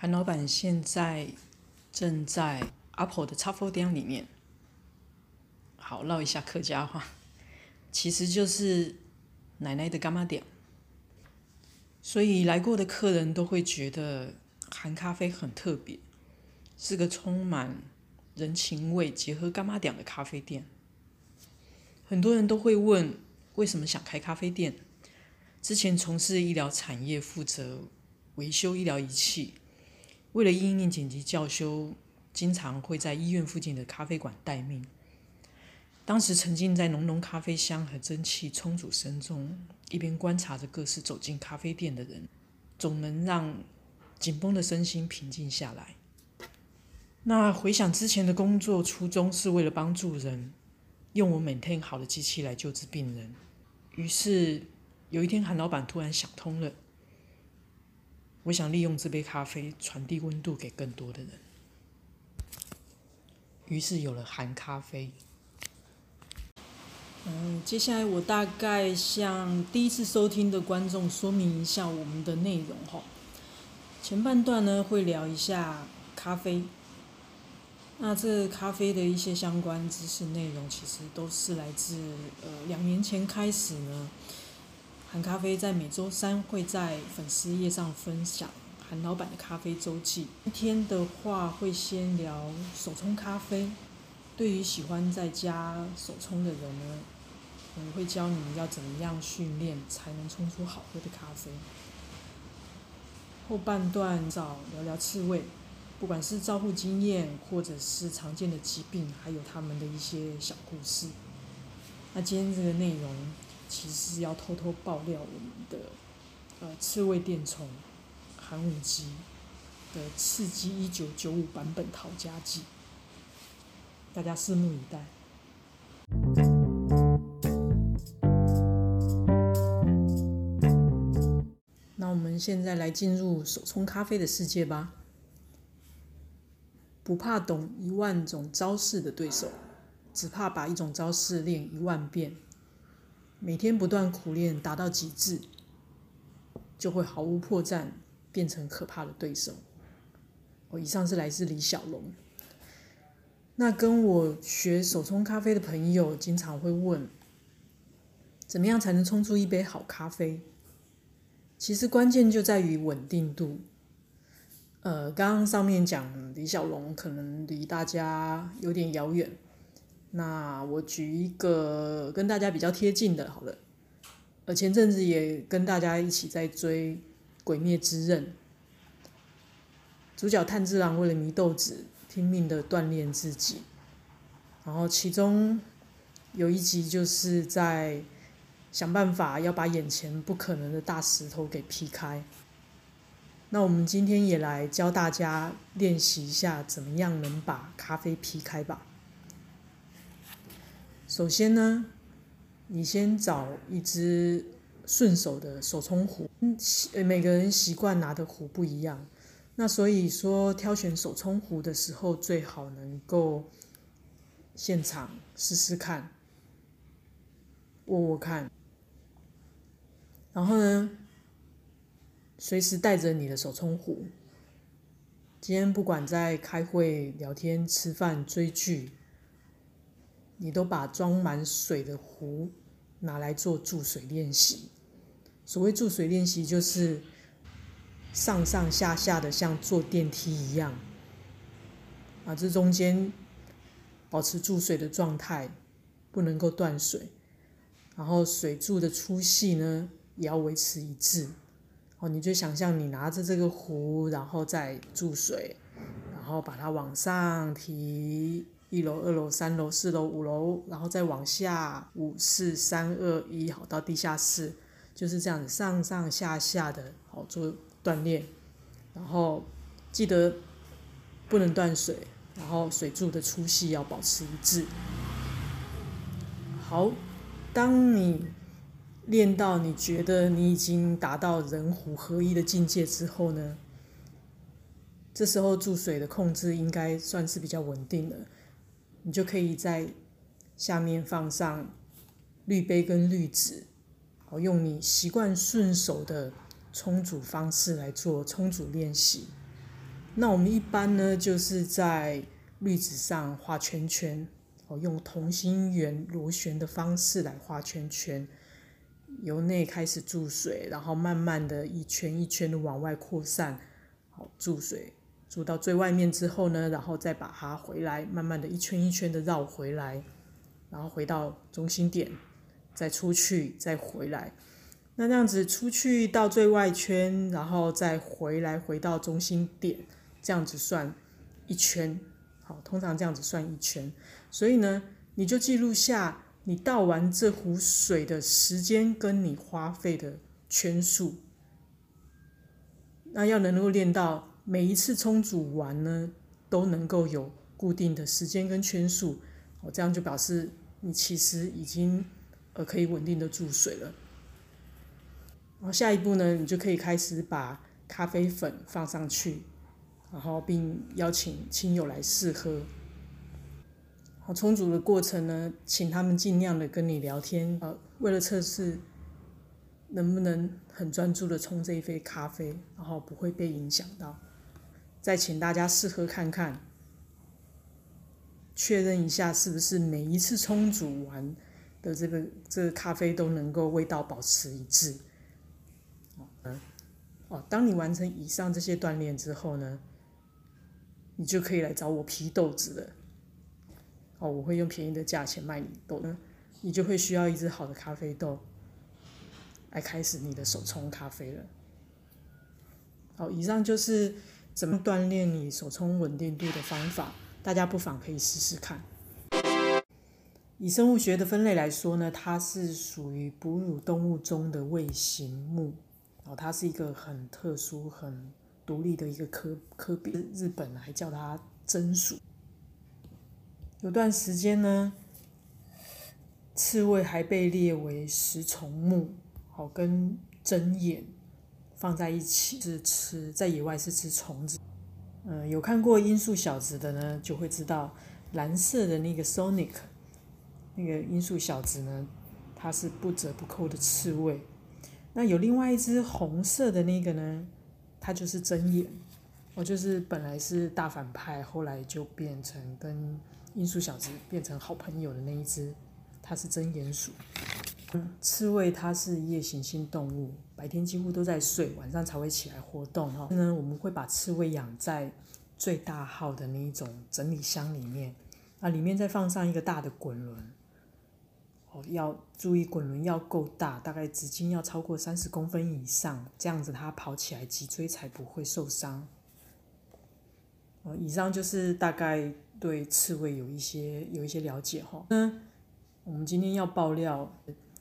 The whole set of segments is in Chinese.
韩老板现在正在 Apple 的叉 f 店里面。好，唠一下客家话，其实就是奶奶的干妈店。所以来过的客人都会觉得韩咖啡很特别，是个充满人情味、结合干妈店的咖啡店。很多人都会问，为什么想开咖啡店？之前从事医疗产业，负责维修医疗仪器。为了应应紧急教修，经常会在医院附近的咖啡馆待命。当时沉浸在浓浓咖啡香和蒸汽冲煮声中，一边观察着各式走进咖啡店的人，总能让紧绷的身心平静下来。那回想之前的工作初衷是为了帮助人，用我 maintain 好的机器来救治病人。于是有一天，韩老板突然想通了。我想利用这杯咖啡传递温度给更多的人，于是有了含咖啡。嗯，接下来我大概向第一次收听的观众说明一下我们的内容哈。前半段呢会聊一下咖啡，那这咖啡的一些相关知识内容，其实都是来自呃两年前开始呢。韩咖啡在每周三会在粉丝页上分享韩老板的咖啡周记。今天的话会先聊手冲咖啡。对于喜欢在家手冲的人呢，我们会教你要怎么样训练才能冲出好喝的咖啡。后半段找聊聊刺猬，不管是照护经验，或者是常见的疾病，还有他们的一些小故事。那今天这个内容。其实要偷偷爆料我们的呃刺猬电虫寒武纪的刺激一九九五版本逃家记，大家拭目以待。那我们现在来进入手冲咖啡的世界吧。不怕懂一万种招式的对手，只怕把一种招式练一万遍。每天不断苦练，达到极致，就会毫无破绽，变成可怕的对手。哦以上是来自李小龙。那跟我学手冲咖啡的朋友经常会问：怎么样才能冲出一杯好咖啡？其实关键就在于稳定度。呃，刚刚上面讲李小龙，可能离大家有点遥远。那我举一个跟大家比较贴近的，好了，呃，前阵子也跟大家一起在追《鬼灭之刃》，主角炭治郎为了祢豆子拼命的锻炼自己，然后其中有一集就是在想办法要把眼前不可能的大石头给劈开。那我们今天也来教大家练习一下，怎么样能把咖啡劈开吧。首先呢，你先找一只顺手的手冲壶。嗯，每个人习惯拿的壶不一样，那所以说挑选手冲壶的时候，最好能够现场试试看，握握看。然后呢，随时带着你的手冲壶。今天不管在开会、聊天、吃饭、追剧。你都把装满水的壶拿来做注水练习。所谓注水练习，就是上上下下的像坐电梯一样，啊，这中间保持注水的状态，不能够断水。然后水柱的粗细呢，也要维持一致。哦，你就想象你拿着这个壶，然后再注水，然后把它往上提。一楼、二楼、三楼、四楼、五楼，然后再往下，五四三二一，好到地下室，就是这样子上上下下的，好做锻炼。然后记得不能断水，然后水柱的粗细要保持一致。好，当你练到你觉得你已经达到人虎合一的境界之后呢，这时候注水的控制应该算是比较稳定了。你就可以在下面放上滤杯跟滤纸，好用你习惯顺手的冲煮方式来做冲煮练习。那我们一般呢，就是在滤纸上画圈圈，哦，用同心圆螺旋的方式来画圈圈，由内开始注水，然后慢慢的一圈一圈的往外扩散，好注水，注到最外面之后呢，然后再把它回来，慢慢的一圈一圈的绕回来，然后回到中心点，再出去，再回来。那这样子出去到最外圈，然后再回来回到中心点，这样子算一圈。好，通常这样子算一圈。所以呢，你就记录下你倒完这壶水的时间跟你花费的圈数。那要能够练到每一次冲煮完呢，都能够有固定的时间跟圈数。哦，这样就表示你其实已经呃可以稳定的注水了。然后下一步呢，你就可以开始把咖啡粉放上去，然后并邀请亲友来试喝。好，冲煮的过程呢，请他们尽量的跟你聊天，呃，为了测试能不能很专注的冲这一杯咖啡，然后不会被影响到。再请大家试喝看看，确认一下是不是每一次冲煮完的这个这个咖啡都能够味道保持一致。哦，当你完成以上这些锻炼之后呢，你就可以来找我批豆子了。哦，我会用便宜的价钱卖你豆呢，你就会需要一支好的咖啡豆，来开始你的手冲咖啡了。好，以上就是怎么锻炼你手冲稳定度的方法，大家不妨可以试试看。以生物学的分类来说呢，它是属于哺乳动物中的胃形目。哦，它是一个很特殊、很独立的一个科科别，日本还叫它真鼠。有段时间呢，刺猬还被列为食虫目，好跟针眼放在一起是吃，在野外是吃虫子。嗯，有看过《音速小子》的呢，就会知道蓝色的那个 Sonic，那个音速小子呢，它是不折不扣的刺猬。那有另外一只红色的那个呢，它就是真眼，哦，就是本来是大反派，后来就变成跟音速小子变成好朋友的那一只，它是真眼鼠。刺猬它是夜行性动物，白天几乎都在睡，晚上才会起来活动哈。那，我们会把刺猬养在最大号的那一种整理箱里面，啊，里面再放上一个大的滚轮。哦，要注意滚轮要够大，大概直径要超过三十公分以上，这样子它跑起来脊椎才不会受伤。哦，以上就是大概对刺猬有一些有一些了解哈。那我们今天要爆料，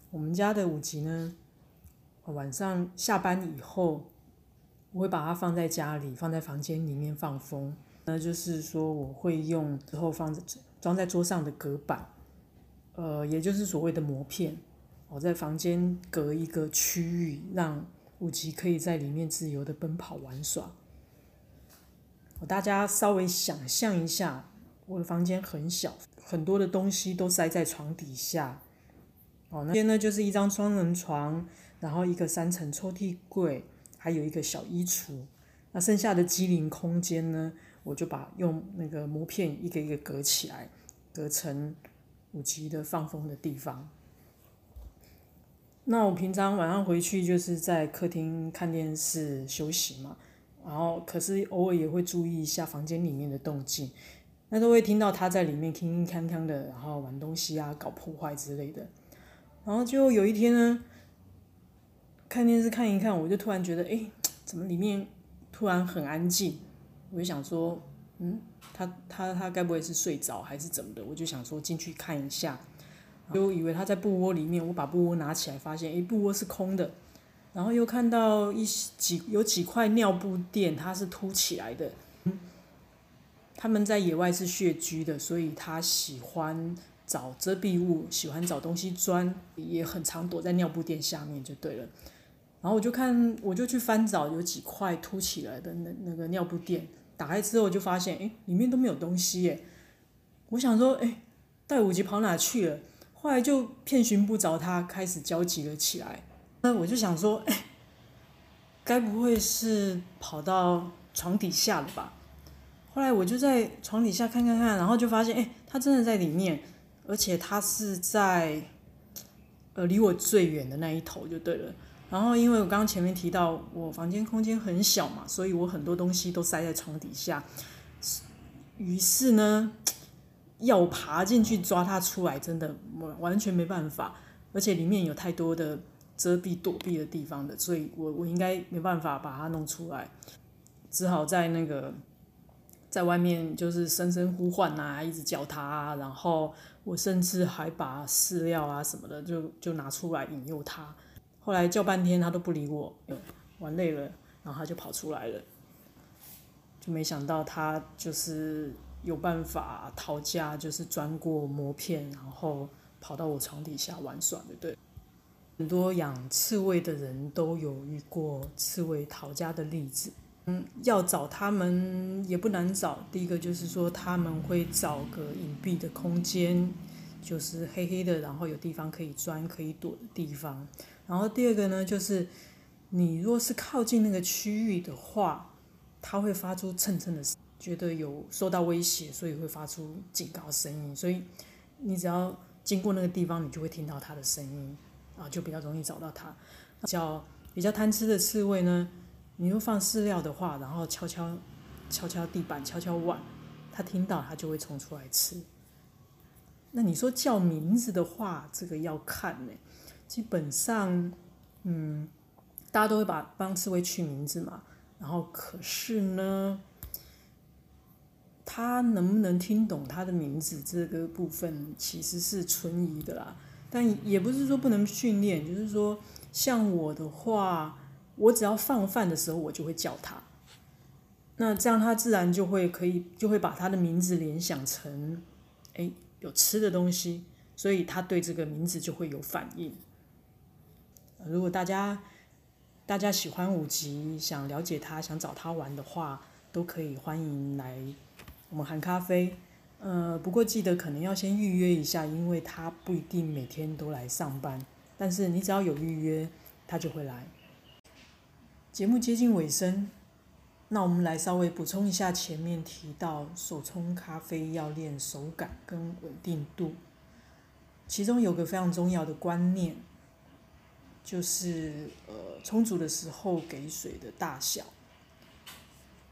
我们家的五级呢，晚上下班以后，我会把它放在家里，放在房间里面放风。那就是说，我会用之后放在装在桌上的隔板。呃，也就是所谓的膜片，我在房间隔一个区域，让五吉可以在里面自由的奔跑玩耍。大家稍微想象一下，我的房间很小，很多的东西都塞在床底下。哦，那边呢就是一张双人床，然后一个三层抽屉柜，还有一个小衣橱。那剩下的机灵空间呢，我就把用那个膜片一个一个隔起来，隔成。五级的放风的地方。那我平常晚上回去就是在客厅看电视休息嘛，然后可是偶尔也会注意一下房间里面的动静，那都会听到他在里面铿铿锵锵的，然后玩东西啊、搞破坏之类的。然后就有一天呢，看电视看一看，我就突然觉得，哎，怎么里面突然很安静？我就想说，嗯。他他他该不会是睡着还是怎么的？我就想说进去看一下，就以为他在布窝里面。我把布窝拿起来，发现诶，布窝是空的。然后又看到一几有几块尿布垫，它是凸起来的。他们在野外是穴居的，所以他喜欢找遮蔽物，喜欢找东西钻，也很常躲在尿布垫下面就对了。然后我就看，我就去翻找有几块凸起来的那那个尿布垫。打开之后就发现，哎，里面都没有东西耶。我想说，哎，带五级跑哪去了？后来就遍寻不着他，开始焦急了起来。那我就想说，哎，该不会是跑到床底下了吧？后来我就在床底下看看看，然后就发现，哎，他真的在里面，而且它是在，呃，离我最远的那一头就对了。然后因为我刚刚前面提到我房间空间很小嘛，所以我很多东西都塞在床底下，于是呢，要爬进去抓它出来，真的完完全没办法，而且里面有太多的遮蔽躲避的地方的，所以我我应该没办法把它弄出来，只好在那个在外面就是声声呼唤啊，一直叫它，然后我甚至还把饲料啊什么的就就拿出来引诱它。后来叫半天，它都不理我，玩累了，然后它就跑出来了，就没想到它就是有办法逃家，就是钻过膜片，然后跑到我床底下玩耍，对不对？很多养刺猬的人都有遇过刺猬逃家的例子。嗯，要找他们也不难找，第一个就是说他们会找个隐蔽的空间，就是黑黑的，然后有地方可以钻、可以躲的地方。然后第二个呢，就是你若是靠近那个区域的话，它会发出蹭蹭的声，觉得有受到威胁，所以会发出警告声音。所以你只要经过那个地方，你就会听到它的声音，啊，就比较容易找到它。比较比较贪吃的刺猬呢，你又放饲料的话，然后敲敲敲敲地板、敲敲碗，它听到它就会冲出来吃。那你说叫名字的话，这个要看呢。基本上，嗯，大家都会把帮刺猬取名字嘛。然后，可是呢，他能不能听懂他的名字这个部分，其实是存疑的啦。但也不是说不能训练，就是说，像我的话，我只要放饭的时候，我就会叫他。那这样他自然就会可以，就会把他的名字联想成，哎，有吃的东西，所以他对这个名字就会有反应。如果大家大家喜欢五级，想了解他，想找他玩的话，都可以欢迎来我们含咖啡。呃，不过记得可能要先预约一下，因为他不一定每天都来上班。但是你只要有预约，他就会来。节目接近尾声，那我们来稍微补充一下前面提到手冲咖啡要练手感跟稳定度，其中有个非常重要的观念。就是呃，充足的时候给水的大小。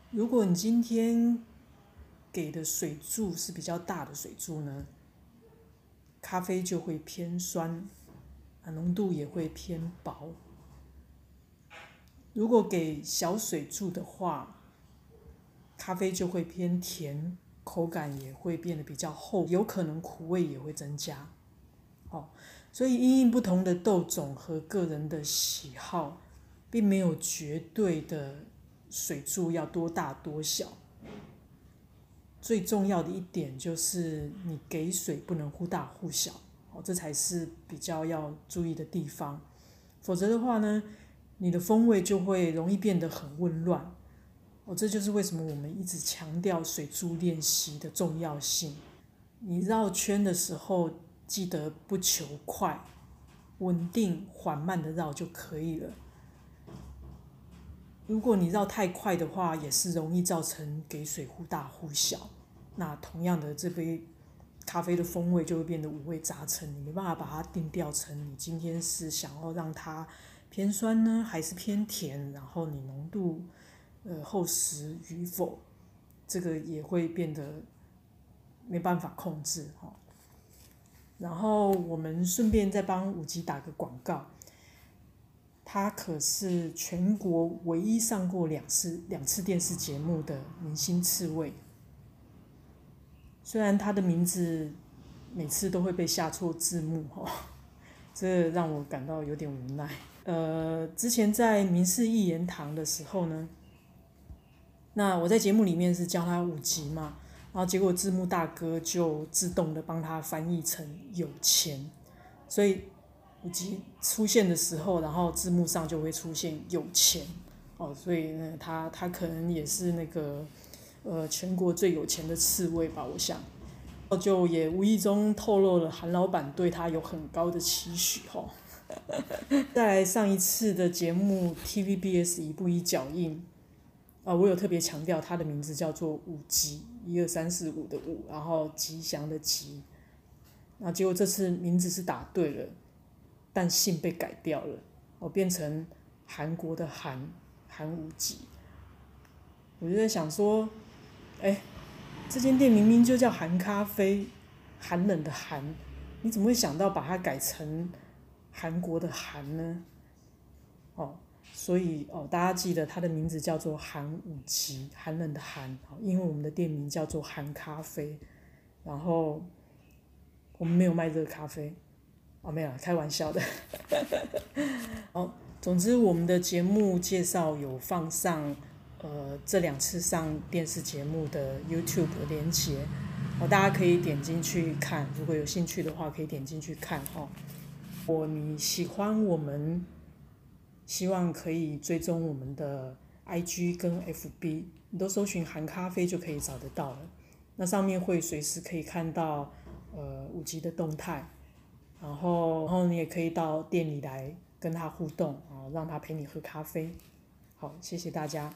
如果你今天给的水柱是比较大的水柱呢，咖啡就会偏酸，啊，浓度也会偏薄。如果给小水柱的话，咖啡就会偏甜，口感也会变得比较厚，有可能苦味也会增加。哦。所以，因应不同的豆种和个人的喜好，并没有绝对的水柱要多大多小。最重要的一点就是，你给水不能忽大忽小，哦，这才是比较要注意的地方。否则的话呢，你的风味就会容易变得很混乱。哦，这就是为什么我们一直强调水柱练习的重要性。你绕圈的时候。记得不求快，稳定缓慢的绕就可以了。如果你绕太快的话，也是容易造成给水忽大忽小。那同样的，这杯咖啡的风味就会变得五味杂陈，你没办法把它定调成你今天是想要让它偏酸呢，还是偏甜？然后你浓度呃厚实与否，这个也会变得没办法控制哈。然后我们顺便再帮五级打个广告，他可是全国唯一上过两次两次电视节目的明星刺猬。虽然他的名字每次都会被下错字幕哈，这让我感到有点无奈。呃，之前在民事一言堂的时候呢，那我在节目里面是教他五级嘛。然后结果字幕大哥就自动的帮他翻译成有钱，所以五级出现的时候，然后字幕上就会出现有钱哦，所以呢，他他可能也是那个呃全国最有钱的刺猬吧，我想，就也无意中透露了韩老板对他有很高的期许哈。在上一次的节目 TVBS 一步一脚印。啊，我有特别强调它的名字叫做五吉，一二三四五的五，然后吉祥的吉。那结果这次名字是打对了，但姓被改掉了，哦，变成韩国的韩韩五吉。我就在想说，哎，这间店明明就叫韩咖啡，寒冷的寒，你怎么会想到把它改成韩国的韩呢？哦，所以哦，大家记得它的名字叫做韩武极，寒冷的寒。因为我们的店名叫做韩咖啡，然后。我们没有卖热咖啡，哦，没有，开玩笑的。哦，总之我们的节目介绍有放上，呃，这两次上电视节目的 YouTube 连接，哦，大家可以点进去看，如果有兴趣的话，可以点进去看哦。果你喜欢我们，希望可以追踪我们的 IG 跟 FB，你都搜寻韩咖啡就可以找得到了。那上面会随时可以看到。呃，五级的动态，然后，然后你也可以到店里来跟他互动啊，让他陪你喝咖啡。好，谢谢大家。